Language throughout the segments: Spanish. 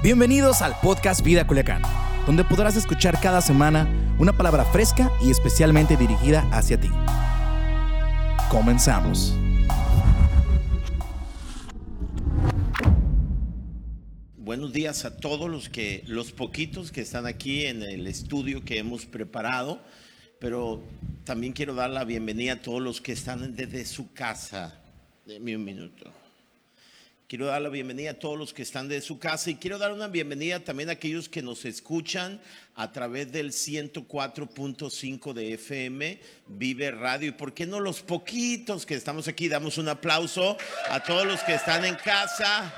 Bienvenidos al podcast Vida Culiacán, donde podrás escuchar cada semana una palabra fresca y especialmente dirigida hacia ti. Comenzamos. Buenos días a todos los que los poquitos que están aquí en el estudio que hemos preparado, pero también quiero dar la bienvenida a todos los que están desde su casa. Deme un minuto. Quiero dar la bienvenida a todos los que están de su casa y quiero dar una bienvenida también a aquellos que nos escuchan a través del 104.5 de FM, Vive Radio. ¿Y por qué no los poquitos que estamos aquí? Damos un aplauso a todos los que están en casa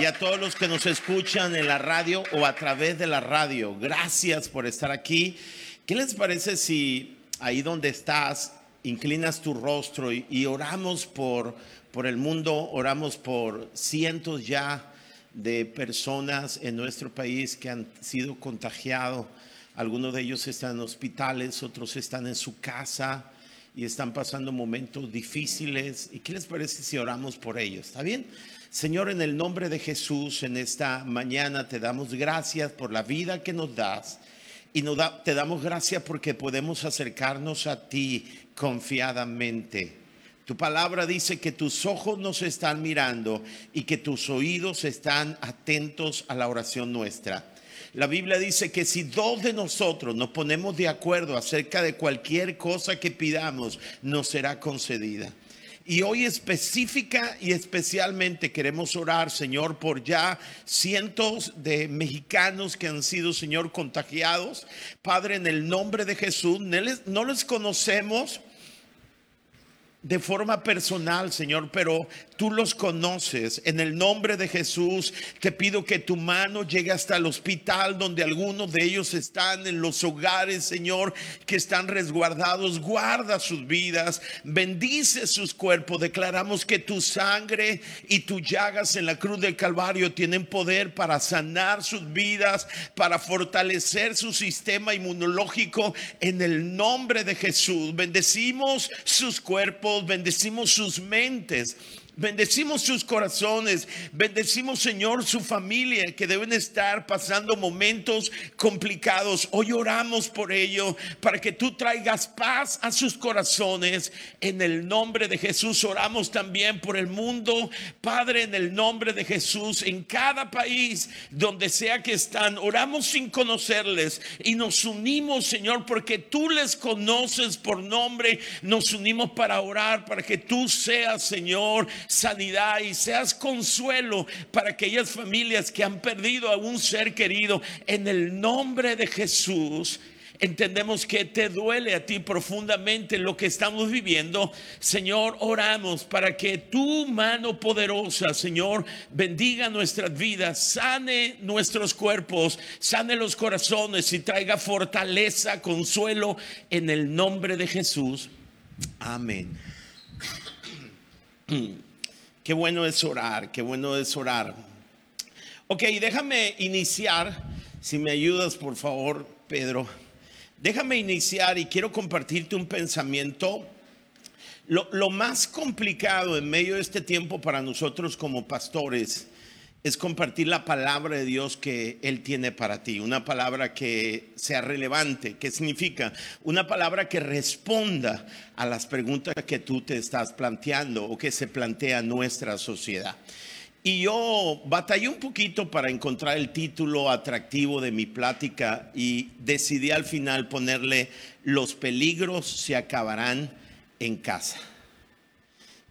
y a todos los que nos escuchan en la radio o a través de la radio. Gracias por estar aquí. ¿Qué les parece si ahí donde estás inclinas tu rostro y, oramos por por el mundo, oramos por cientos ya de personas en nuestro país que han sido contagiados. Algunos de ellos están en hospitales, otros están en su casa y están pasando momentos difíciles. ¿Y qué les parece si oramos por ellos? ¿Está bien? Señor, en el nombre de Jesús, en esta mañana te damos gracias por la vida que nos das y nos te damos gracias porque podemos acercarnos a ti confiadamente. Tu palabra dice que tus ojos nos están mirando y que tus oídos están atentos a la oración nuestra. La Biblia dice que si dos de nosotros nos ponemos de acuerdo acerca de cualquier cosa que pidamos, nos será concedida. Y hoy específica y especialmente queremos orar, Señor, por ya cientos de mexicanos que han sido, Señor, contagiados. Padre, en el nombre de Jesús, no les, conocemos de forma personal, Señor, pero tú los conoces. En el nombre de Jesús, te pido que tu mano llegue hasta el hospital donde algunos de ellos están, en los hogares, Señor, que están resguardados. Guarda sus vidas, bendice sus cuerpos. Declaramos que tu sangre y tu llagas en la cruz del Calvario tienen poder para sanar sus vidas, para fortalecer su sistema inmunológico. En el nombre de Jesús, bendecimos sus cuerpos bendecimos sus mentes Bendecimos sus corazones, bendecimos Señor su familia que deben estar pasando momentos complicados. Hoy oramos por ello para que tú traigas paz a sus corazones. En el nombre de Jesús oramos también por el mundo. Padre, en el nombre de Jesús, en cada país donde sea que están, oramos sin conocerles y nos unimos Señor porque tú les conoces por nombre. Nos unimos para orar, para que tú seas Señor sanidad y seas consuelo para aquellas familias que han perdido a un ser querido. En el nombre de Jesús, entendemos que te duele a ti profundamente lo que estamos viviendo. Señor, oramos para que tu mano poderosa, Señor, bendiga nuestras vidas, sane nuestros cuerpos, sane los corazones y traiga fortaleza, consuelo en el nombre de Jesús. Amén. Qué bueno es orar, qué bueno es orar. Ok, déjame iniciar, si me ayudas por favor, Pedro. Déjame iniciar y quiero compartirte un pensamiento. Lo, lo más complicado en medio de este tiempo para nosotros como pastores es compartir la palabra de Dios que Él tiene para ti, una palabra que sea relevante. ¿Qué significa? Una palabra que responda a las preguntas que tú te estás planteando o que se plantea nuestra sociedad. Y yo batallé un poquito para encontrar el título atractivo de mi plática y decidí al final ponerle Los peligros se acabarán en casa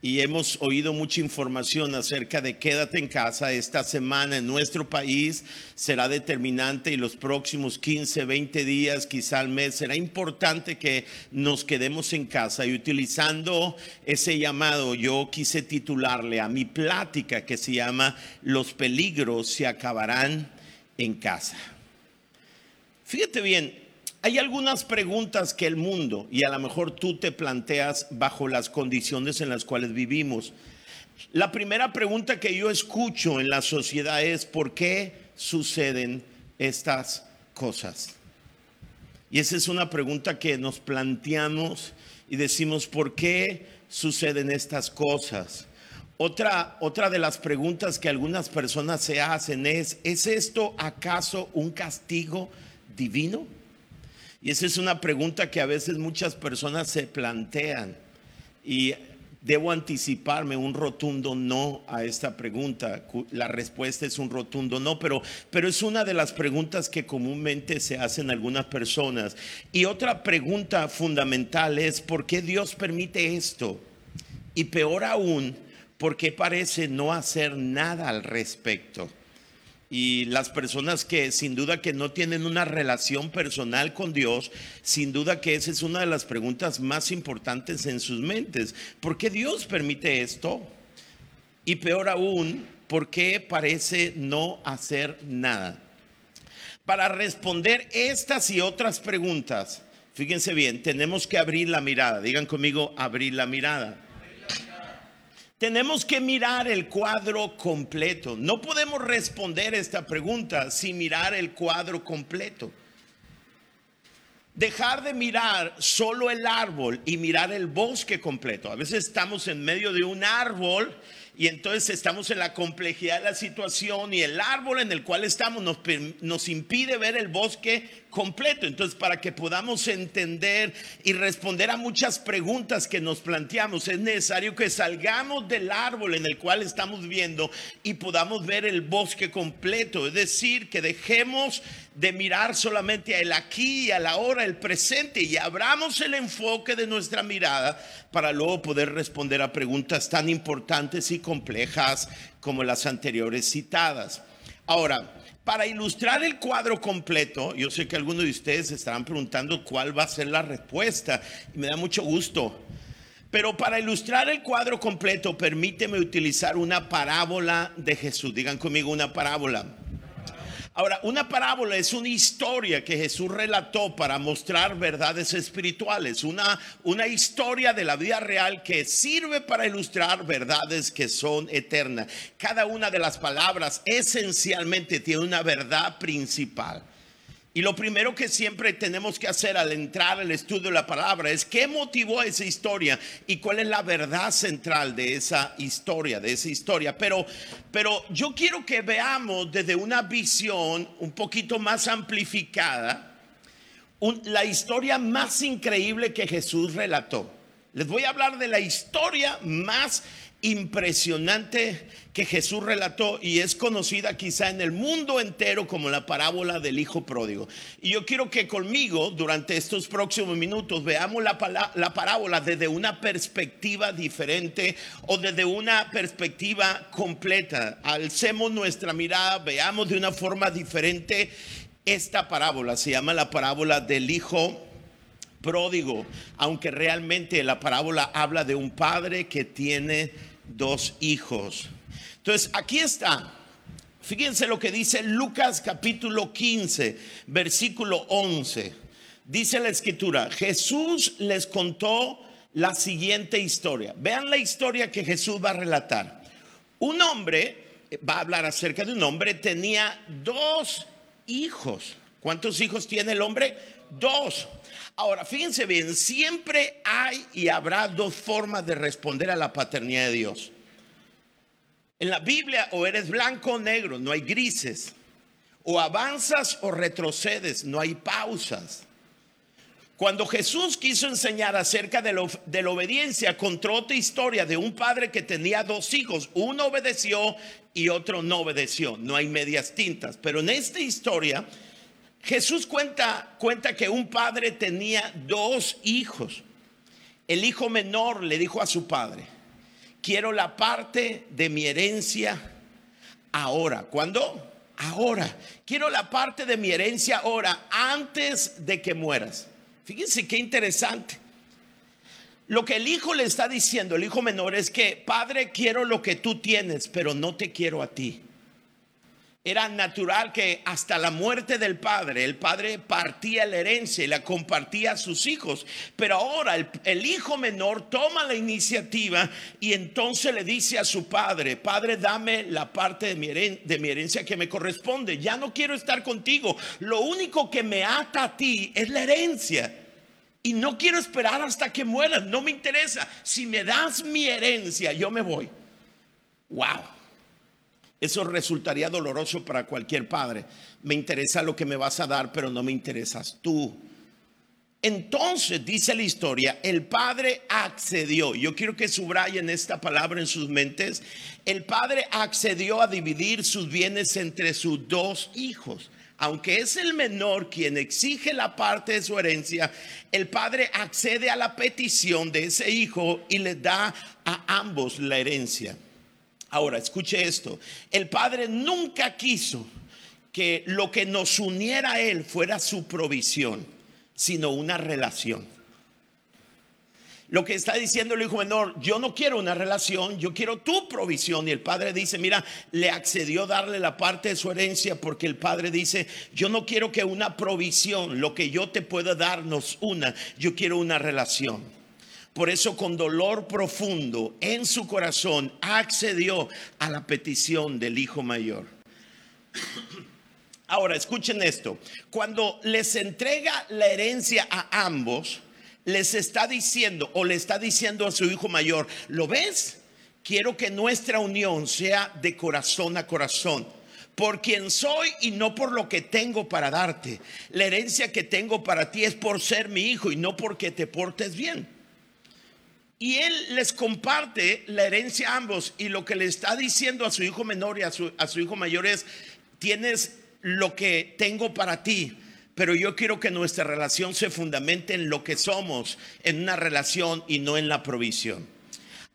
y hemos oído mucha información acerca de quédate en casa. Esta semana en nuestro país será determinante y los próximos 15, 20 días, quizá al mes, será importante que nos quedemos en casa. Y utilizando ese llamado, yo quise titularle a mi plática que se llama Los peligros se acabarán en casa. Fíjate bien, hay algunas preguntas que el mundo, y a lo mejor tú te planteas bajo las condiciones en las cuales vivimos. La primera pregunta que yo escucho en la sociedad es, ¿por qué suceden estas cosas? Y esa es una pregunta que nos planteamos y decimos, ¿por qué suceden estas cosas? Otra, otra de las preguntas que algunas personas se hacen es, ¿es esto acaso un castigo divino? Y esa es una pregunta que a veces muchas personas se plantean. Y debo anticiparme un rotundo no a esta pregunta. La respuesta es un rotundo no, pero, pero es una de las preguntas que comúnmente se hacen algunas personas. Y otra pregunta fundamental es, ¿por qué Dios permite esto? Y peor aún, porque parece no hacer nada al respecto. Y las personas que sin duda que no tienen una relación personal con Dios, sin duda que esa es una de las preguntas más importantes en sus mentes. ¿Por qué Dios permite esto? Y peor aún, ¿por qué parece no hacer nada? Para responder estas y otras preguntas, fíjense bien, tenemos que abrir la mirada. Digan conmigo, abrir la mirada. Tenemos que mirar el cuadro completo. No podemos responder esta pregunta sin mirar el cuadro completo. Dejar de mirar solo el árbol y mirar el bosque completo. A veces estamos en medio de un árbol y entonces estamos en la complejidad de la situación y el árbol en el cual estamos nos, nos, impide ver el bosque completo. Entonces, para que podamos entender y responder a muchas preguntas que nos planteamos, es necesario que salgamos del árbol en el cual estamos viendo y podamos ver el bosque completo. Es decir, que dejemos de mirar solamente a el aquí a la hora, el presente, y abramos el enfoque de nuestra mirada para luego poder responder a preguntas tan importantes y complejas como las anteriores citadas. Ahora, para ilustrar el cuadro completo, yo sé que algunos de ustedes estarán preguntando cuál va a ser la respuesta y me da mucho gusto. Pero para ilustrar el cuadro completo, permíteme utilizar una parábola de Jesús. Digan conmigo una parábola. Ahora, una parábola es una historia que Jesús relató para mostrar verdades espirituales, una, una historia de la vida real que sirve para ilustrar verdades que son eternas. Cada una de las palabras esencialmente tiene una verdad principal. Y lo primero que siempre tenemos que hacer al entrar al estudio de la palabra es qué motivó esa historia y cuál es la verdad central de esa historia, de esa historia. Pero, pero yo quiero que veamos desde una visión un poquito más amplificada la historia más increíble que Jesús relató. Les voy a hablar de la historia más impresionante que Jesús relató y es conocida quizá en el mundo entero como la parábola del Hijo Pródigo. Y yo quiero que conmigo durante estos próximos minutos veamos la, la parábola desde una perspectiva diferente o desde una perspectiva completa. Alcemos nuestra mirada, veamos de una forma diferente esta parábola. Se llama la parábola del Hijo pródigo, aunque realmente la parábola habla de un padre que tiene dos hijos. Entonces, aquí está. Fíjense lo que dice Lucas capítulo 15, versículo 11. Dice la escritura, Jesús les contó la siguiente historia. Vean la historia que Jesús va a relatar. Un hombre, va a hablar acerca de un hombre, tenía dos hijos. ¿Cuántos hijos tiene el hombre? Dos. Ahora, fíjense bien, siempre hay y habrá dos formas de responder a la paternidad de Dios. En la Biblia o eres blanco o negro, no hay grises. O avanzas o retrocedes, no hay pausas. Cuando Jesús quiso enseñar acerca de, la obediencia, contó otra historia de un padre que tenía dos hijos. Uno obedeció y otro no obedeció. No hay medias tintas. Pero en esta historia Jesús cuenta, cuenta que un padre tenía dos hijos. El hijo menor le dijo a su padre, quiero la parte de mi herencia ahora. ¿Cuándo? Ahora. Quiero la parte de mi herencia ahora, antes de que mueras. Fíjense qué interesante. Lo que el hijo le está diciendo, el hijo menor, es que, padre, quiero lo que tú tienes, pero no te quiero a ti. Era natural que hasta la muerte del padre, el padre partía la herencia y la compartía a sus hijos. Pero ahora el, hijo menor toma la iniciativa y entonces le dice a su padre, padre, dame la parte de mi, de mi herencia que me corresponde. Ya no quiero estar contigo. Lo único que me ata a ti es la herencia. Y no quiero esperar hasta que mueras. No me interesa. Si me das mi herencia, yo me voy. Wow. Eso resultaría doloroso para cualquier padre. Me interesa lo que me vas a dar, pero no me interesas tú. Entonces, dice la historia, el padre accedió. Yo quiero que subrayen esta palabra en sus mentes. El padre accedió a dividir sus bienes entre sus dos hijos. Aunque es el menor quien exige la parte de su herencia, el padre accede a la petición de ese hijo y le da a ambos la herencia. Ahora, escuche esto. El padre nunca quiso que lo que nos uniera a él fuera su provisión sino una relación. Lo que está diciendo el hijo menor, yo no quiero una relación, yo quiero tu provisión. Y el padre dice, mira, le accedió darle la parte de su herencia porque el padre dice, yo no quiero que una provisión, lo que yo te pueda darnos una, yo quiero una relación. Por eso con dolor profundo en su corazón accedió a la petición del hijo mayor. Ahora, escuchen esto. Cuando les entrega la herencia a ambos, les está diciendo o le está diciendo a su hijo mayor, ¿lo ves? Quiero que nuestra unión sea de corazón a corazón por quien soy y no por lo que tengo para darte. La herencia que tengo para ti es por ser mi hijo y no porque te portes bien. Y él les comparte la herencia a ambos y lo que le está diciendo a su hijo menor y a su, a su hijo mayor es, tienes lo que tengo para ti, pero yo quiero que nuestra relación se fundamente en lo que somos, en una relación y no en la provisión.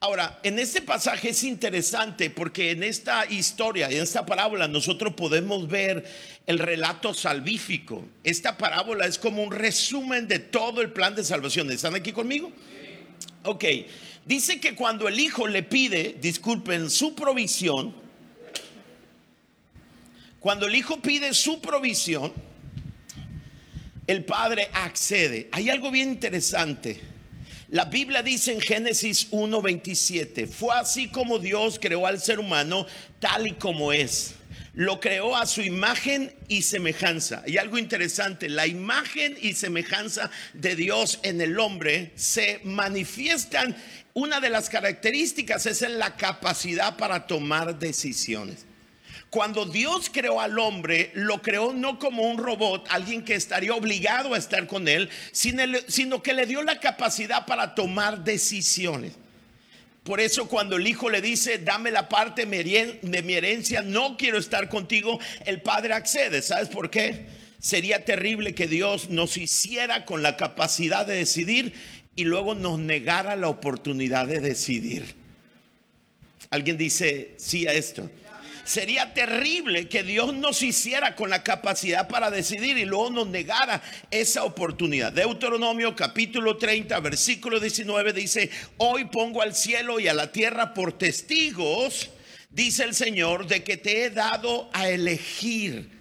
Ahora, en este pasaje es interesante porque en esta historia, en esta parábola, nosotros podemos ver el relato salvífico. Esta parábola es como un resumen de todo el plan de salvación. ¿Están aquí conmigo? Ok, dice que cuando el hijo le pide, disculpen, su provisión, cuando el hijo pide su provisión, el padre accede. Hay algo bien interesante. La Biblia dice en Génesis 1:27, fue así como Dios creó al ser humano tal y como es. Lo creó a su imagen y semejanza. Y algo interesante, la imagen y semejanza de Dios en el hombre se manifiestan. Una de las características es en la capacidad para tomar decisiones. Cuando Dios creó al hombre, lo creó no como un robot, alguien que estaría obligado a estar con él, sino, que le dio la capacidad para tomar decisiones. Por eso cuando el hijo le dice, dame la parte de mi herencia, no quiero estar contigo, el padre accede. ¿Sabes por qué? Sería terrible que Dios nos hiciera con la capacidad de decidir y luego nos negara la oportunidad de decidir. Alguien dice sí a esto. Sería terrible que Dios nos hiciera con la capacidad para decidir y luego nos negara esa oportunidad. Deuteronomio capítulo 30, versículo 19 dice, hoy pongo al cielo y a la tierra por testigos, dice el Señor, de que te he dado a elegir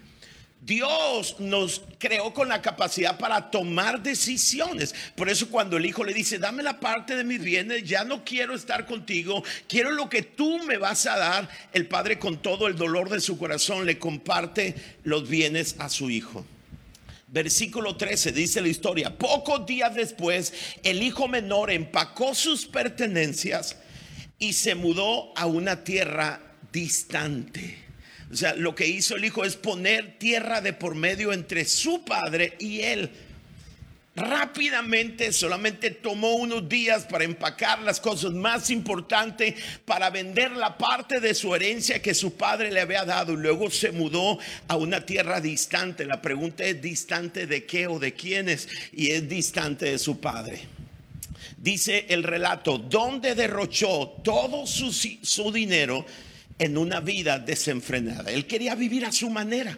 Dios nos creó con la capacidad para tomar decisiones. Por eso cuando el hijo le dice, dame la parte de mis bienes, ya no quiero estar contigo, quiero lo que tú me vas a dar, el padre con todo el dolor de su corazón le comparte los bienes a su hijo. Versículo 13 dice la historia, pocos días después el hijo menor empacó sus pertenencias y se mudó a una tierra distante. O sea, lo que hizo el hijo es poner tierra de por medio entre su padre y él. Rápidamente, solamente tomó unos días para empacar las cosas más importantes, para vender la parte de su herencia que su padre le había dado luego se mudó a una tierra distante. La pregunta es distante de qué o de quiénes y es distante de su padre. Dice el relato, donde derrochó todo su, su dinero en una vida desenfrenada. Él quería vivir a su manera.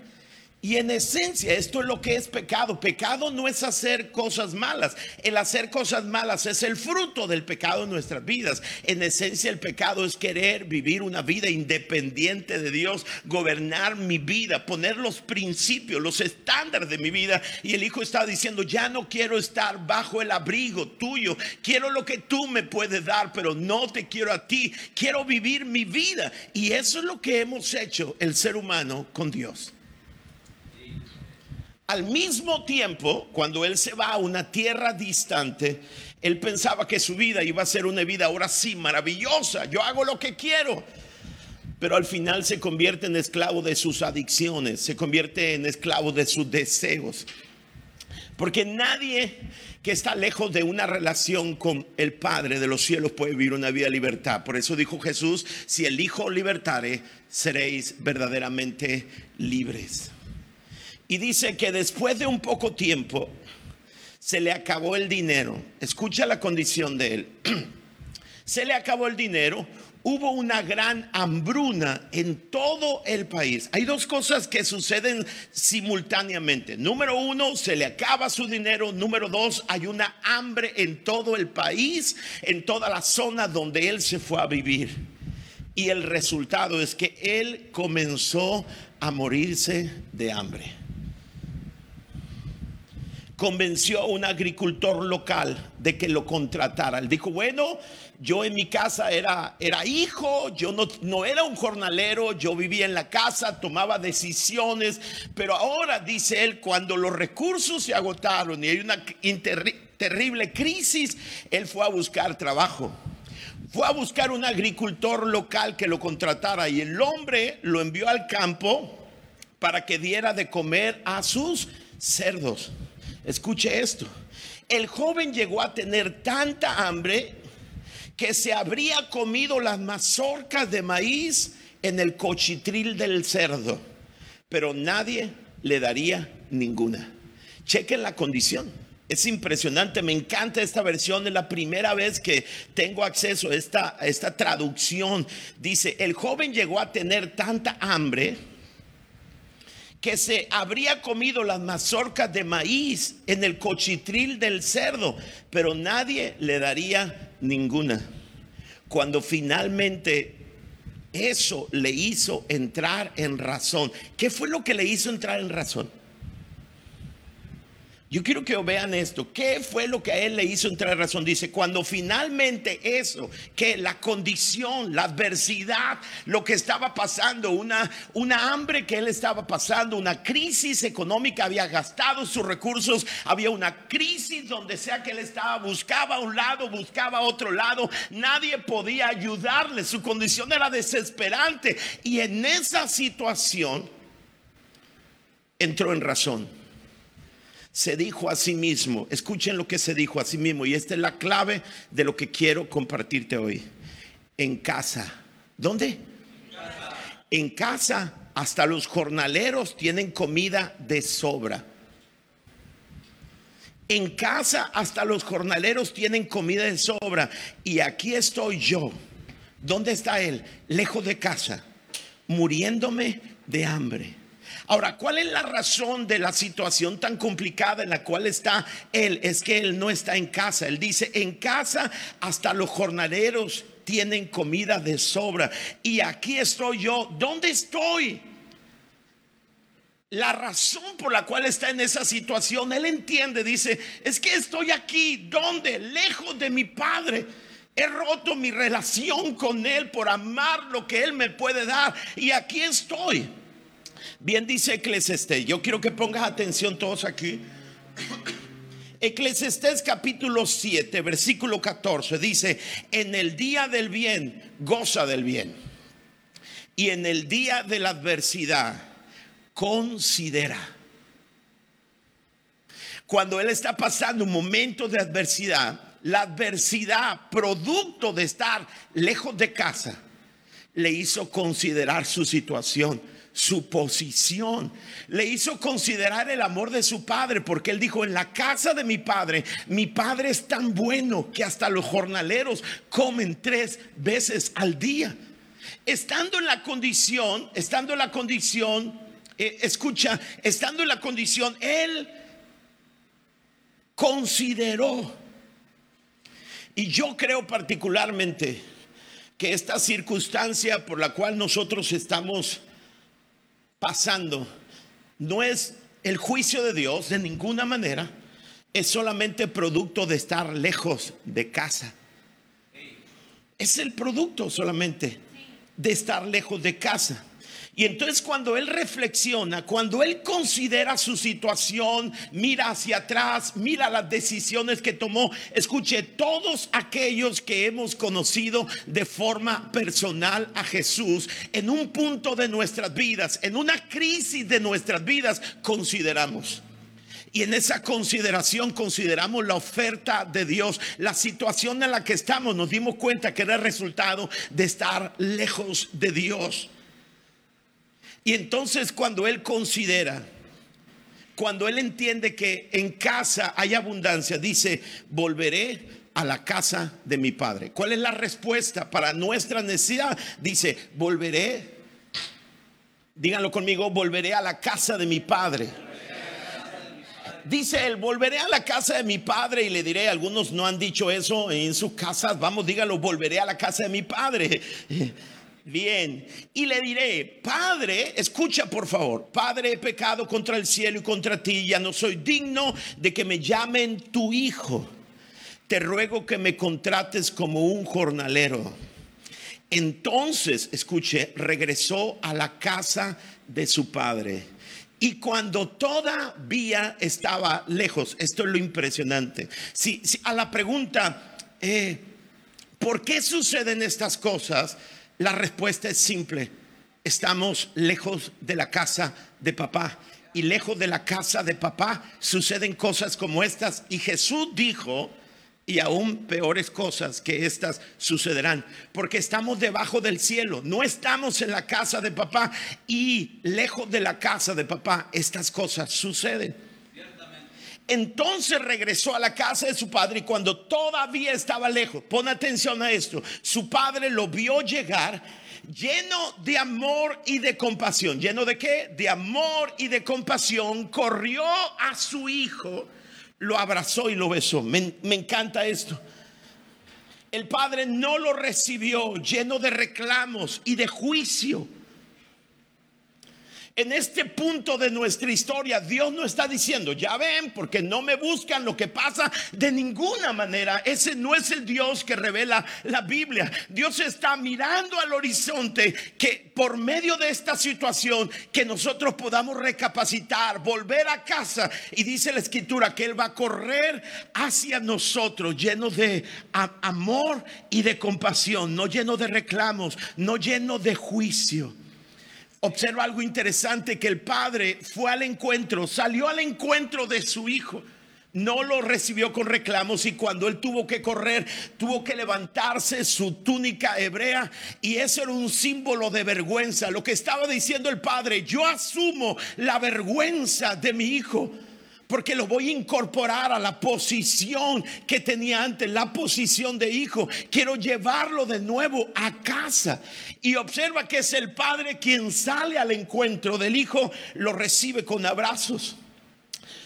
Y en esencia, esto es lo que es pecado. Pecado no es hacer cosas malas. El hacer cosas malas es el fruto del pecado en nuestras vidas. En esencia, el pecado es querer vivir una vida independiente de Dios, gobernar mi vida, poner los principios, los estándares de mi vida. Y el Hijo está diciendo, ya no quiero estar bajo el abrigo tuyo. Quiero lo que tú me puedes dar, pero no te quiero a ti. Quiero vivir mi vida. Y eso es lo que hemos hecho el ser humano con Dios. Al mismo tiempo, cuando él se va a una tierra distante, él pensaba que su vida iba a ser una vida ahora sí maravillosa. Yo hago lo que quiero. pero al final se convierte en esclavo de sus adicciones, se convierte en esclavo de sus deseos. Porque nadie que está lejos de una relación con el Padre de los cielos puede vivir una vida de libertad. Por eso dijo Jesús, si el Hijo libertare, seréis verdaderamente libres. Y dice que después de un poco tiempo se le acabó el dinero. Escucha la condición de él. se le acabó el dinero hubo una gran hambruna en todo el país. Hay dos cosas que suceden simultáneamente. Número uno, se le acaba su dinero. Número dos, hay una hambre en todo el país, en toda la zona donde él se fue a vivir. Y el resultado es que él comenzó a morirse de hambre convenció a un agricultor local de que lo contratara. Él dijo, bueno, yo en mi casa era, era hijo, yo no, no era un jornalero, yo vivía en la casa, tomaba decisiones, pero ahora, dice él, cuando los recursos se agotaron y hay una terrible crisis, él fue a buscar trabajo. Fue a buscar un agricultor local que lo contratara y el hombre lo envió al campo para que diera de comer a sus cerdos. Escuche esto. El joven llegó a tener tanta hambre que se habría comido las mazorcas de maíz en el cochitril del cerdo, pero nadie le daría ninguna. Chequen la condición. Es impresionante, me encanta esta versión, es la primera vez que tengo acceso a esta, a esta traducción. Dice, el joven llegó a tener tanta hambre que se habría comido las mazorcas de maíz en el cochitril del cerdo, pero nadie le daría ninguna. Cuando finalmente eso le hizo entrar en razón. ¿Qué fue lo que le hizo entrar en razón? Yo quiero que vean esto. ¿Qué fue lo que a él le hizo entrar en razón? Dice, cuando finalmente eso, que la condición, la adversidad, lo que estaba pasando, una, una hambre que él estaba pasando, una crisis económica, había gastado sus recursos, había una crisis donde sea que él estaba, buscaba un lado, buscaba otro lado, nadie podía ayudarle, su condición era desesperante. Y en esa situación entró en razón se dijo a sí mismo, escuchen lo que se dijo a sí mismo, y esta es la clave de lo que quiero compartirte hoy. En casa. ¿Dónde? En casa. hasta los jornaleros tienen comida de sobra. En casa hasta los jornaleros tienen comida de sobra. Y aquí estoy yo. ¿Dónde está él? Lejos de casa, muriéndome de hambre. Ahora, ¿cuál es la razón de la situación tan complicada en la cual está él? Es que él no está en casa. Él dice, en casa hasta los jornaleros tienen comida de sobra. Y aquí estoy yo. ¿Dónde estoy? La razón por la cual está en esa situación, él entiende, dice, es que estoy aquí, ¿dónde? Lejos de mi padre. He roto mi relación con Él por amar lo que Él me puede dar. Y aquí estoy. Bien dice Eclesiastés, yo quiero que pongas atención todos aquí. Eclesiastés capítulo 7, versículo 14 dice, en el día del bien, goza del bien. Y en el día de la adversidad, considera. Cuando él está pasando un momento de adversidad, la adversidad, producto de estar lejos de casa, le hizo considerar su situación su posición. Le hizo considerar el amor de su padre, porque él dijo, en la casa de mi padre, mi padre es tan bueno que hasta los jornaleros comen tres veces al día. Estando en la condición, estando en la condición, eh, escucha, estando en la condición, él consideró, y yo creo particularmente que esta circunstancia por la cual nosotros estamos pasando no es el juicio de Dios de ninguna manera, es solamente producto de estar lejos de casa. Es el producto solamente de estar lejos de casa. Y entonces cuando él reflexiona, cuando él considera su situación, mira hacia atrás, mira las decisiones que tomó, escuche, todos aquellos que hemos conocido de forma personal a Jesús, en un punto de nuestras vidas, en una crisis de nuestras vidas, consideramos. Y en esa consideración consideramos la oferta de Dios, la situación en la que estamos, nos dimos cuenta que era el resultado de estar lejos de Dios. Y entonces cuando él considera, cuando él entiende que en casa hay abundancia, dice, volveré a la casa de mi padre. ¿Cuál es la respuesta para nuestra necesidad? Dice, volveré, díganlo conmigo, volveré a la casa de mi padre. Dice él, volveré a la casa de mi padre y le diré, algunos no han dicho eso en sus casas, vamos, dígalo, volveré a la casa de mi padre. Bien, y le diré, Padre, escucha por favor, Padre, he pecado contra el cielo y contra ti, ya no soy digno de que me llamen tu hijo. Te ruego que me contrates como un jornalero. Entonces, escuche, regresó a la casa de su padre. Y cuando todavía estaba lejos, esto es lo impresionante. Si, a la pregunta, eh, ¿por qué suceden estas cosas? La respuesta es simple. Estamos lejos de la casa de papá. Y lejos de la casa de papá suceden cosas como estas. Y Jesús dijo, y aún peores cosas que estas sucederán, porque estamos debajo del cielo, no estamos en la casa de papá y lejos de la casa de papá estas cosas suceden. Entonces regresó a la casa de su padre y cuando todavía estaba lejos, pon atención a esto, su padre lo vio llegar lleno de amor y de compasión. ¿Lleno de qué? De amor y de compasión. Corrió a su hijo, lo abrazó y lo besó. Me, me encanta esto. El padre no lo recibió lleno de reclamos y de juicio en este punto de nuestra historia, Dios no está diciendo, ya ven, porque no me buscan lo que pasa de ninguna manera. Ese no es el Dios que revela la Biblia. Dios está mirando al horizonte que por medio de esta situación, que nosotros podamos recapacitar, volver a casa. Y dice la escritura que Él va a correr hacia nosotros lleno de amor y de compasión, no lleno de reclamos, no lleno de juicio observa algo interesante que el padre fue al encuentro, salió al encuentro de su hijo. No lo recibió con reclamos y cuando él tuvo que correr, tuvo que levantarse su túnica hebrea y eso era un símbolo de vergüenza. Lo que estaba diciendo el padre, yo asumo la vergüenza de mi hijo porque lo voy a incorporar a la posición que tenía antes, la posición de hijo. Quiero llevarlo de nuevo a casa. Y observa que es el padre quien sale al encuentro del hijo, lo recibe con abrazos.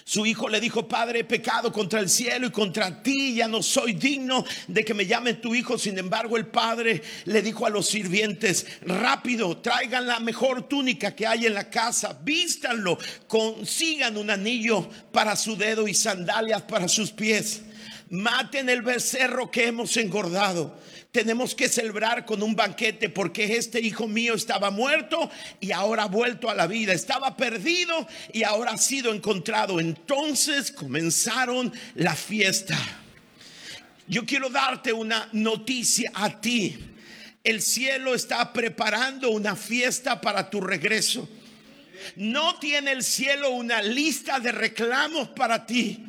Su hijo le dijo, Padre, he pecado contra el cielo y contra ti, ya no soy digno de que me llame tu hijo. Sin embargo, el padre le dijo a los sirvientes, rápido, traigan la mejor túnica que hay en la casa, vístanlo, consigan un anillo para su dedo y sandalias para sus pies. Maten el becerro que hemos engordado tenemos que celebrar con un banquete porque este hijo mío estaba muerto y ahora ha vuelto a la vida. Estaba perdido y ahora ha sido encontrado. Entonces comenzaron la fiesta. Yo quiero darte una noticia a ti. El cielo está preparando una fiesta para tu regreso. No tiene el cielo una lista de reclamos para ti.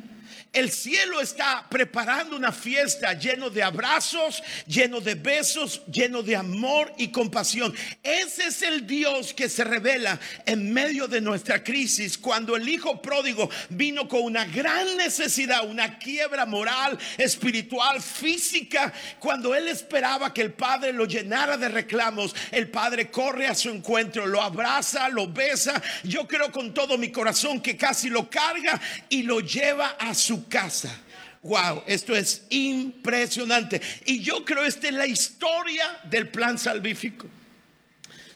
El cielo está preparando una fiesta lleno de abrazos, lleno de besos, lleno de amor y compasión. Ese es el Dios que se revela en medio de nuestra crisis. Cuando el hijo pródigo vino con una gran necesidad, una quiebra moral, espiritual, física, cuando él esperaba que el padre lo llenara de reclamos, el padre corre a su encuentro, lo abraza, lo besa. Yo creo con todo mi corazón que casi lo carga y lo lleva a su casa. Wow, esto es impresionante. Y yo creo esta es la historia del plan salvífico.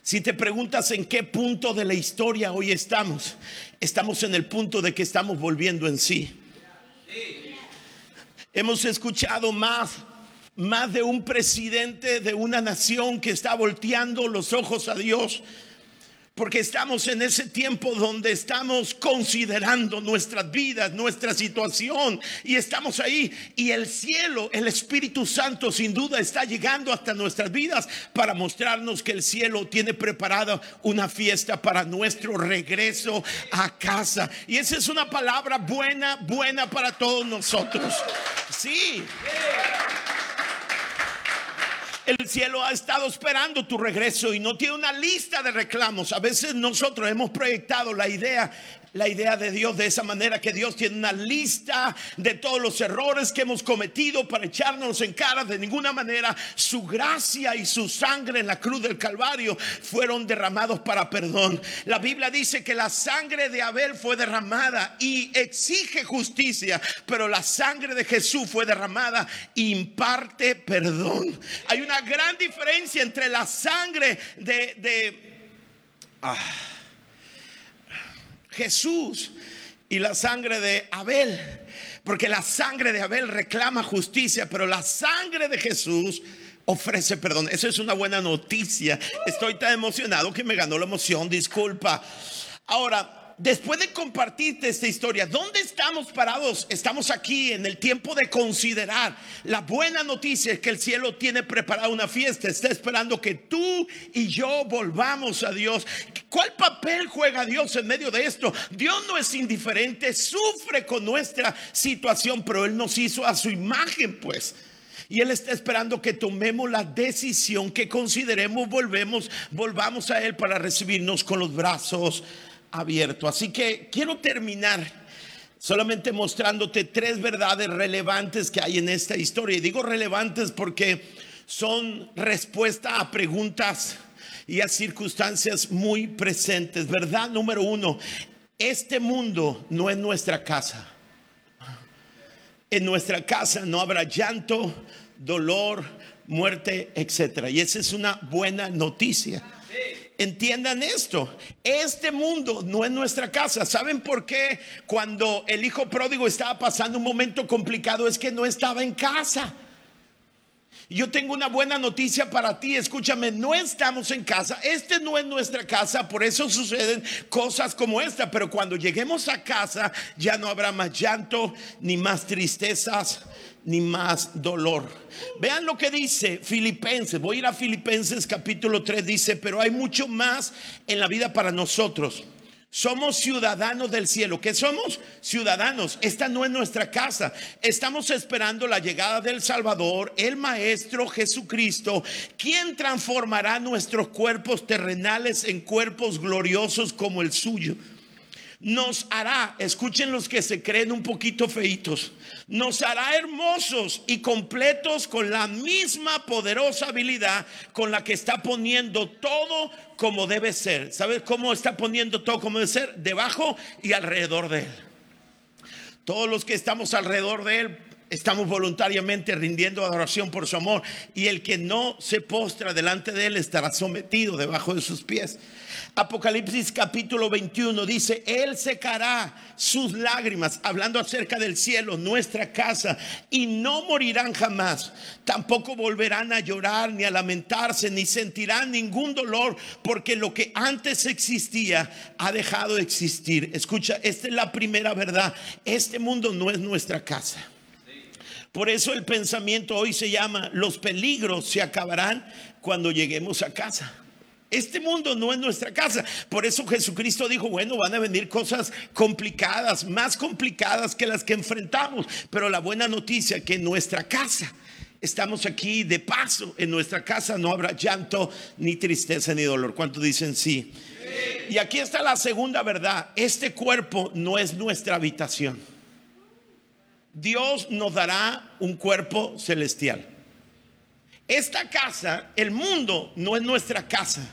Si te preguntas en qué punto de la historia hoy estamos, estamos en el punto de que estamos volviendo en sí. Hemos escuchado más, más de un presidente de una nación que está volteando los ojos a Dios porque estamos en ese tiempo donde estamos considerando nuestras vidas, nuestra situación, y estamos ahí. Y el cielo, el Espíritu Santo, sin duda está llegando hasta nuestras vidas para mostrarnos que el cielo tiene preparada una fiesta para nuestro regreso a casa. Y esa es una palabra buena, buena para todos nosotros. Sí. El cielo ha estado esperando tu regreso y no tiene una lista de reclamos. A veces nosotros hemos proyectado la idea la idea de Dios de esa manera que Dios tiene una lista de todos los errores que hemos cometido para echarnos en cara. De ninguna manera su gracia y su sangre en la cruz del Calvario fueron derramados para perdón. La Biblia dice que la sangre de Abel fue derramada y exige justicia, pero la sangre de Jesús fue derramada e imparte perdón. Hay una gran diferencia entre la sangre de... de ah, Jesús y la sangre de Abel. Porque la sangre de Abel reclama justicia, pero la sangre de Jesús ofrece perdón. Eso es una buena noticia. Estoy tan emocionado que me ganó la emoción, disculpa. Ahora, después de compartirte esta historia, ¿dónde estamos parados? Estamos aquí en el tiempo de considerar. La buena noticia es que el cielo tiene preparada una fiesta, está esperando que tú y yo volvamos a Dios. ¿Cuál papel juega Dios en medio de esto? Dios no es indiferente, sufre con nuestra situación, pero Él nos hizo a su imagen, pues. Y Él está esperando que tomemos la decisión, que consideremos, volvemos, volvamos a Él para recibirnos con los brazos abierto. Así que quiero terminar solamente mostrándote tres verdades relevantes que hay en esta historia. Y digo relevantes porque son respuesta a preguntas y a circunstancias muy presentes. Verdad número uno, este mundo no es nuestra casa. En nuestra casa no habrá llanto, dolor, muerte, etc. Y esa es una buena noticia. Entiendan esto, este mundo no es nuestra casa. ¿Saben por qué cuando el hijo pródigo estaba pasando un momento complicado es que no estaba en casa? Yo tengo una buena noticia para ti, escúchame, no estamos en casa, este no es nuestra casa, por eso suceden cosas como esta, pero cuando lleguemos a casa ya no habrá más llanto, ni más tristezas, ni más dolor. Vean lo que dice Filipenses. Voy a ir a Filipenses capítulo 3. Dice, pero hay mucho más en la vida para nosotros. Somos ciudadanos del cielo. ¿Qué somos? Ciudadanos. Esta no es nuestra casa. Estamos esperando la llegada del Salvador, el Maestro Jesucristo, quien transformará nuestros cuerpos terrenales en cuerpos gloriosos como el suyo nos hará, escuchen los que se creen un poquito feitos, nos hará hermosos y completos con la misma poderosa habilidad con la que está poniendo todo como debe ser. ¿Sabes cómo está poniendo todo como debe ser? Debajo y alrededor de él. Todos los que estamos alrededor de él estamos voluntariamente rindiendo adoración por su amor y el que no se postra delante de él estará sometido debajo de sus pies. Apocalipsis capítulo 21 dice, Él secará sus lágrimas, hablando acerca del cielo, nuestra casa, y no morirán jamás. Tampoco volverán a llorar ni a lamentarse, ni sentirán ningún dolor, porque lo que antes existía ha dejado de existir. Escucha, esta es la primera verdad. Este mundo no es nuestra casa. Por eso el pensamiento hoy se llama, los peligros se acabarán cuando lleguemos a casa. Este mundo no es nuestra casa. Por eso Jesucristo dijo, bueno, van a venir cosas complicadas, más complicadas que las que enfrentamos. Pero la buena noticia es que en nuestra casa, estamos aquí de paso, en nuestra casa no habrá llanto, ni tristeza, ni dolor. ¿Cuánto dicen sí? Y aquí está la segunda verdad. Este cuerpo no es nuestra habitación. Dios nos dará un cuerpo celestial. Esta casa, el mundo, no es nuestra casa.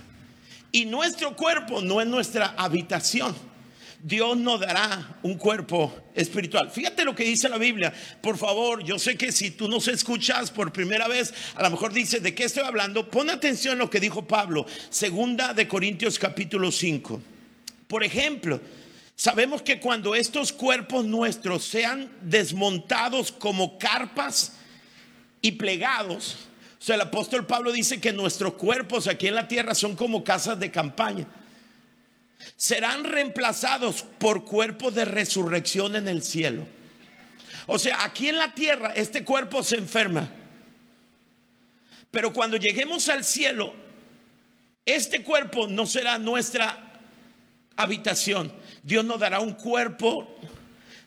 Y nuestro cuerpo no es nuestra habitación. Dios nos dará un cuerpo espiritual. Fíjate lo que dice la Biblia. Por favor, yo sé que si tú nos escuchas por primera vez, a lo mejor dices, ¿de qué estoy hablando? Pon atención a lo que dijo Pablo. Segunda de Corintios capítulo 5. Por ejemplo, sabemos que cuando estos cuerpos nuestros sean desmontados como carpas y plegados, sea, el apóstol Pablo dice que nuestros cuerpos aquí en la tierra son como casas de campaña. serán reemplazados por cuerpos de resurrección en el cielo. O sea, aquí en la tierra este cuerpo se enferma. Pero cuando lleguemos al cielo, este cuerpo no será nuestra habitación. Dios nos dará un cuerpo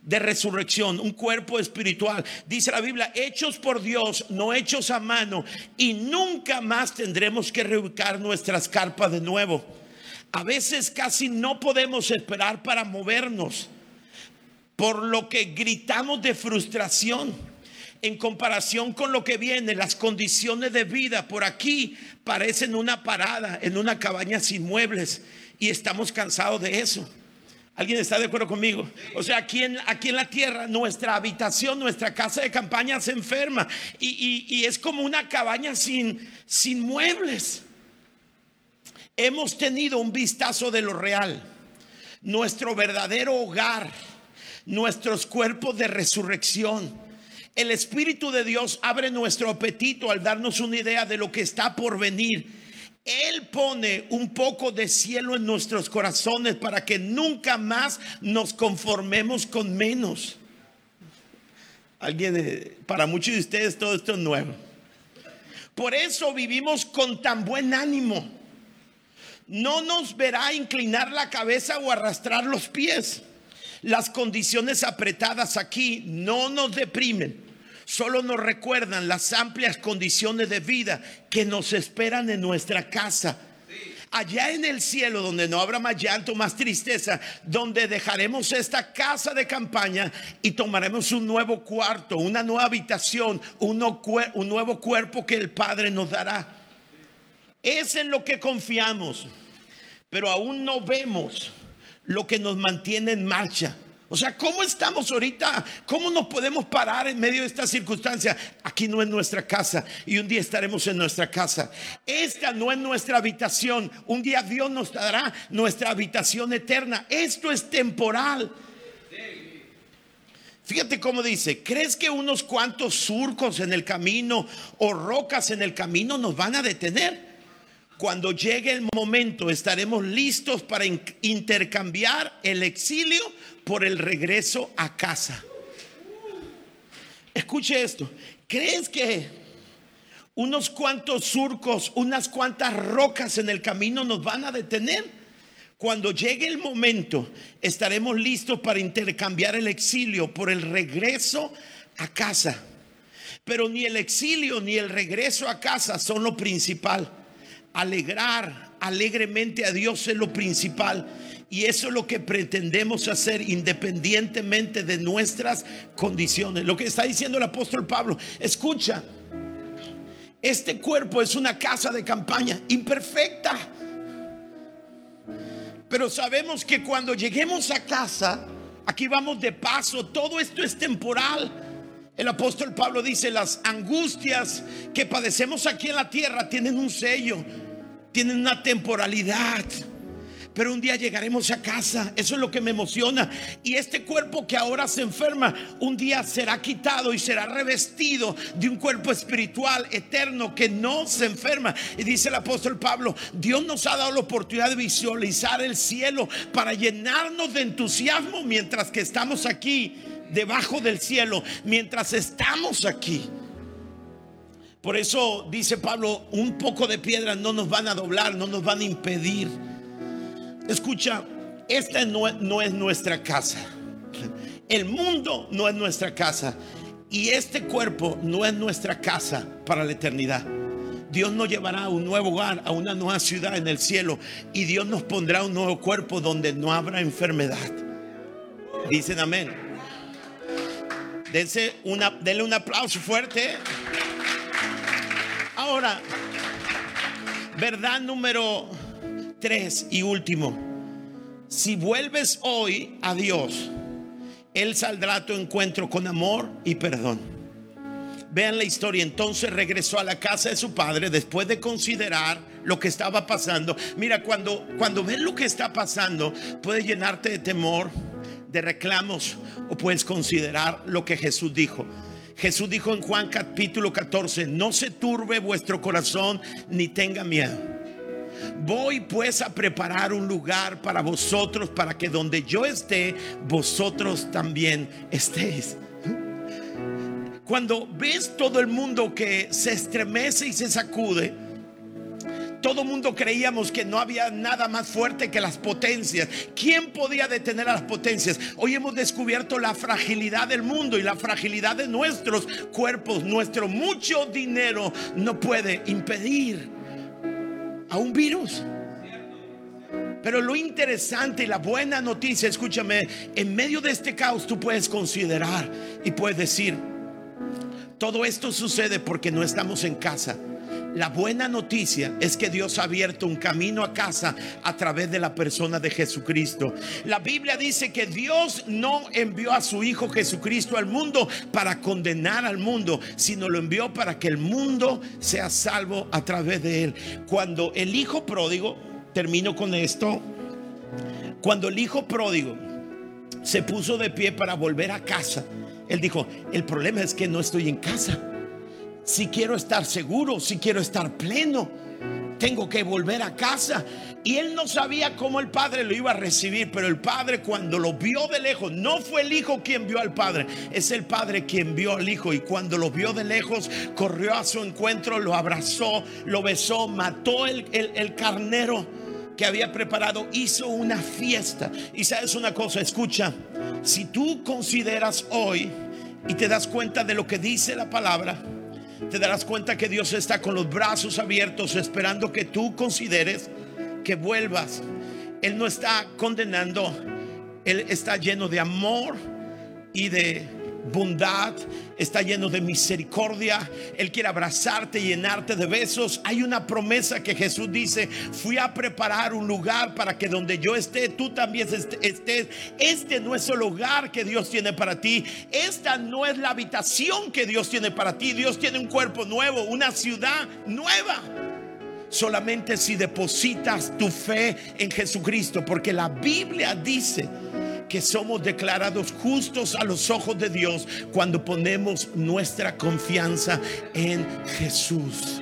de resurrección, un cuerpo espiritual. Dice la Biblia, hechos por Dios, no hechos a mano, y nunca más tendremos que reubicar nuestras carpas de nuevo. A veces casi no podemos esperar para movernos, por lo que gritamos de frustración en comparación con lo que viene, las condiciones de vida por aquí parecen una parada en una cabaña sin muebles y estamos cansados de eso. ¿Alguien está de acuerdo conmigo? O sea, aquí en, aquí en la tierra, nuestra habitación, nuestra casa de campaña se enferma y, y es como una cabaña sin, sin muebles. Hemos tenido un vistazo de lo real, nuestro verdadero hogar, nuestros cuerpos de resurrección. El Espíritu de Dios abre nuestro apetito al darnos una idea de lo que está por venir él pone un poco de cielo en nuestros corazones para que nunca más nos conformemos con menos. Alguien, eh, para muchos de ustedes todo esto es nuevo. Por eso vivimos con tan buen ánimo. No nos verá inclinar la cabeza o arrastrar los pies. Las condiciones apretadas aquí no nos deprimen solo nos recuerdan las amplias condiciones de vida que nos esperan en nuestra casa. Allá en el cielo, donde no habrá más llanto, más tristeza, donde dejaremos esta casa de campaña y tomaremos un nuevo cuarto, una nueva habitación, un, nuevo cuerpo que el Padre nos dará. Es en lo que confiamos, pero aún no vemos lo que nos mantiene en marcha. O sea, ¿cómo estamos ahorita? ¿Cómo nos podemos parar en medio de esta circunstancia? Aquí no es nuestra casa y un día estaremos en nuestra casa. Esta no es nuestra habitación. Un día Dios nos dará nuestra habitación eterna. Esto es temporal. Fíjate cómo dice, ¿crees que unos cuantos surcos en el camino o rocas en el camino nos van a detener? Cuando llegue el momento estaremos listos para intercambiar el exilio por el regreso a casa. Escuche esto. ¿Crees que unos cuantos surcos, unas cuantas rocas en el camino nos van a detener? Cuando llegue el momento, estaremos listos para intercambiar el exilio por el regreso a casa. Pero ni el exilio ni el regreso a casa son lo principal alegrar alegremente a Dios es lo principal. Y eso es lo que pretendemos hacer independientemente de nuestras condiciones. Lo que está diciendo el apóstol Pablo, escucha, este cuerpo es una casa de campaña imperfecta. Pero sabemos que cuando lleguemos a casa, aquí vamos de paso, todo esto es temporal. El apóstol Pablo dice, las angustias que padecemos aquí en la tierra tienen un sello tienen una temporalidad. Pero un día llegaremos a casa. Eso es lo que me emociona. Y este cuerpo que ahora se enferma, un día será quitado y será revestido de un cuerpo espiritual eterno que no se enferma. Y dice el apóstol Pablo, Dios nos ha dado la oportunidad de visualizar el cielo para llenarnos de entusiasmo mientras que estamos aquí, debajo del cielo, mientras estamos aquí. Por eso dice Pablo, un poco de piedra no nos van a doblar, no nos van a impedir. Escucha, esta no, no es nuestra casa. El mundo no es nuestra casa. Y este cuerpo no es nuestra casa para la eternidad. Dios nos llevará a un nuevo hogar, a una nueva ciudad en el cielo. Y Dios nos pondrá un nuevo cuerpo donde no habrá enfermedad. Dicen amén. Dense una, denle un aplauso fuerte. Ahora, verdad número tres y último. Si vuelves hoy a Dios, Él saldrá a tu encuentro con amor y perdón. Vean la historia. Entonces regresó a la casa de su padre después de considerar lo que estaba pasando. Mira, cuando, cuando ves lo que está pasando, puede llenarte de temor, de reclamos o puedes considerar lo que Jesús dijo. Jesús dijo en Juan capítulo 14, no se turbe vuestro corazón ni tenga miedo. voy pues a preparar un lugar para vosotros, para que donde yo esté, vosotros también estéis. Cuando ves todo el mundo que se estremece y se sacude, todo mundo creíamos que no había nada más fuerte que las potencias. ¿Quién podía detener a las potencias? Hoy hemos descubierto la fragilidad del mundo y la fragilidad de nuestros cuerpos. Nuestro mucho dinero no puede impedir a un virus. Pero lo interesante y la buena noticia, escúchame, en medio de este caos tú puedes considerar y puedes decir, todo esto sucede porque no estamos en casa la buena noticia es que Dios ha abierto un camino a casa a través de la persona de Jesucristo. La Biblia dice que Dios no envió a su Hijo Jesucristo al mundo para condenar al mundo, sino lo envió para que el mundo sea salvo a través de él. Cuando el Hijo pródigo, termino con esto, cuando el Hijo pródigo se puso de pie para volver a casa, él dijo, el problema es que no estoy en casa si quiero estar seguro, si quiero estar pleno, tengo que volver a casa. Y él no sabía cómo el padre lo iba a recibir, pero el padre cuando lo vio de lejos, no fue el hijo quien vio al padre, es el padre quien vio al hijo. Y cuando lo vio de lejos, corrió a su encuentro, lo abrazó, lo besó, mató el, el carnero que había preparado, hizo una fiesta. Y sabes una cosa, escucha, si tú consideras hoy y te das cuenta de lo que dice la palabra, te darás cuenta que Dios está con los brazos abiertos esperando que tú consideres que vuelvas. Él no está condenando, Él está lleno de amor y de bondad, está lleno de misericordia. Él quiere abrazarte, llenarte de besos. Hay una promesa que Jesús dice, fui a preparar un lugar para que donde yo esté, tú también estés. Este no es el hogar que Dios tiene para ti. Esta no es la habitación que Dios tiene para ti. Dios tiene un cuerpo nuevo, una ciudad nueva solamente si depositas tu fe en Jesucristo, porque la Biblia dice que somos declarados justos a los ojos de Dios cuando ponemos nuestra confianza en Jesús.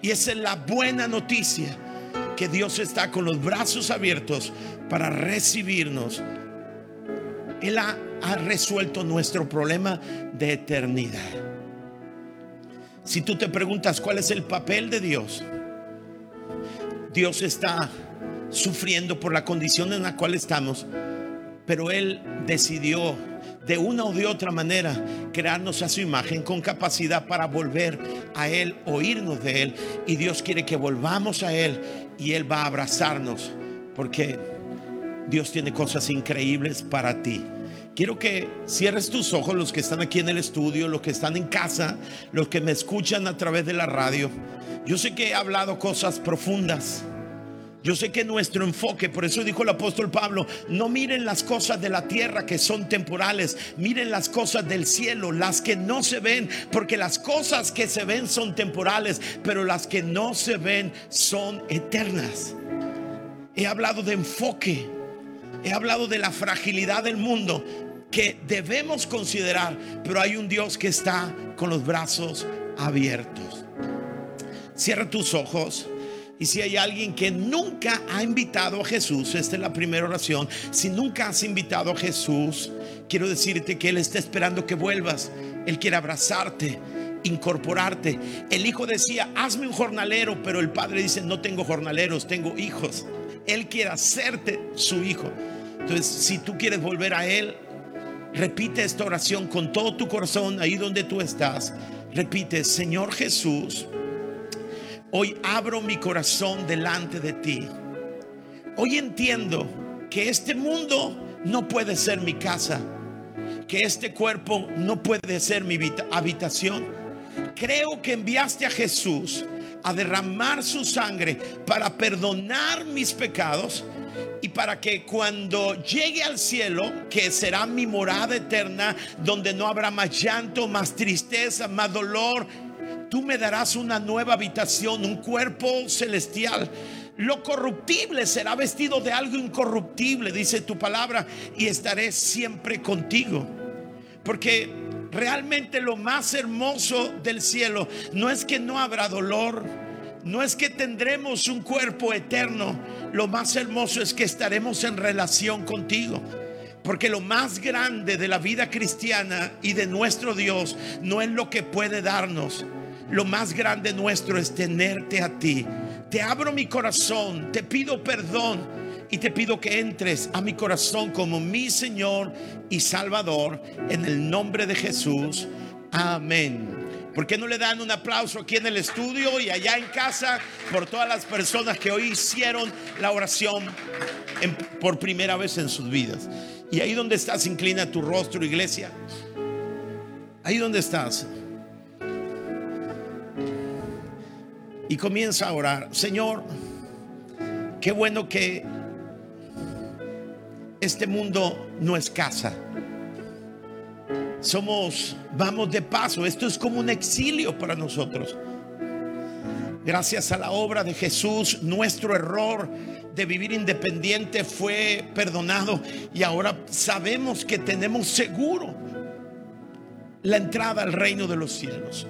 Y esa es la buena noticia, que Dios está con los brazos abiertos para recibirnos. Él ha, ha resuelto nuestro problema de eternidad. Si tú te preguntas cuál es el papel de Dios, Dios está sufriendo por la condición en la cual estamos pero Él decidió de una o de otra manera crearnos a su imagen con capacidad para volver a Él, oírnos de Él. Y Dios quiere que volvamos a Él y Él va a abrazarnos porque Dios tiene cosas increíbles para ti. Quiero que cierres tus ojos, los que están aquí en el estudio, los que están en casa, los que me escuchan a través de la radio. Yo sé que he hablado cosas profundas yo sé que nuestro enfoque, por eso dijo el apóstol Pablo, no miren las cosas de la tierra que son temporales, miren las cosas del cielo, las que no se ven, porque las cosas que se ven son temporales, pero las que no se ven son eternas. He hablado de enfoque, he hablado de la fragilidad del mundo que debemos considerar, pero hay un Dios que está con los brazos abiertos. Cierra tus ojos. Y si hay alguien que nunca ha invitado a Jesús, esta es la primera oración, si nunca has invitado a Jesús, quiero decirte que Él está esperando que vuelvas. Él quiere abrazarte, incorporarte. El hijo decía, hazme un jornalero, pero el padre dice, no tengo jornaleros, tengo hijos. Él quiere hacerte su hijo. Entonces, si tú quieres volver a Él, repite esta oración con todo tu corazón, ahí donde tú estás. Repite, Señor Jesús, Hoy abro mi corazón delante de ti. Hoy entiendo que este mundo no puede ser mi casa, que este cuerpo no puede ser mi habitación. Creo que enviaste a Jesús a derramar su sangre para perdonar mis pecados y para que cuando llegue al cielo, que será mi morada eterna, donde no habrá más llanto, más tristeza, más dolor, tú me darás una nueva habitación, un cuerpo celestial. Lo corruptible será vestido de algo incorruptible, dice tu palabra, y estaré siempre contigo. Porque realmente lo más hermoso del cielo no es que no habrá dolor, no es que tendremos un cuerpo eterno, lo más hermoso es que estaremos en relación contigo. Porque lo más grande de la vida cristiana y de nuestro Dios no es lo que puede darnos. Lo más grande nuestro es tenerte a ti. Te abro mi corazón, te pido perdón y te pido que entres a mi corazón como mi Señor y Salvador en el nombre de Jesús. Amén. ¿Por qué no le dan un aplauso aquí en el estudio y allá en casa por todas las personas que hoy hicieron la oración por primera vez en sus vidas? Y ahí donde estás, inclina tu rostro, iglesia. Ahí donde estás. Y comienza a orar. Señor, qué bueno que este mundo no es casa. Somos, vamos de paso. Esto es como un exilio para nosotros. Gracias a la obra de Jesús, nuestro error de vivir independiente fue perdonado y ahora sabemos que tenemos seguro la entrada al reino de los cielos.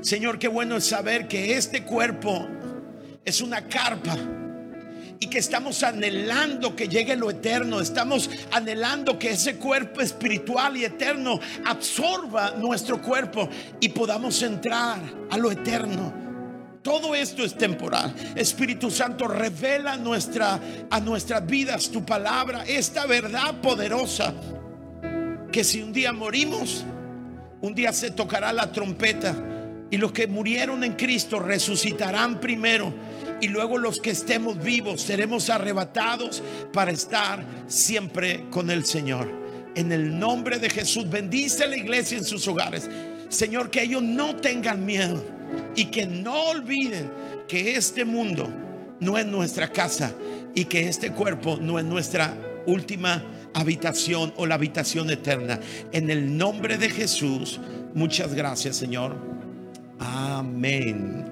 Señor, qué bueno es saber que este cuerpo es una carpa y que estamos anhelando que llegue lo eterno, estamos anhelando que ese cuerpo espiritual y eterno absorba nuestro cuerpo y podamos entrar a lo eterno. Todo esto es temporal. Espíritu Santo, revela nuestra, a nuestras vidas tu palabra, esta verdad poderosa, que si un día morimos, un día se tocará la trompeta y los que murieron en Cristo resucitarán primero y luego los que estemos vivos seremos arrebatados para estar siempre con el Señor. En el nombre de Jesús, bendice a la iglesia en sus hogares. Señor, que ellos no tengan miedo y que no olviden que este mundo no es nuestra casa y que este cuerpo no es nuestra última habitación o la habitación eterna. En el nombre de Jesús, muchas gracias Señor. Amén.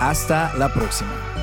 Hasta la próxima.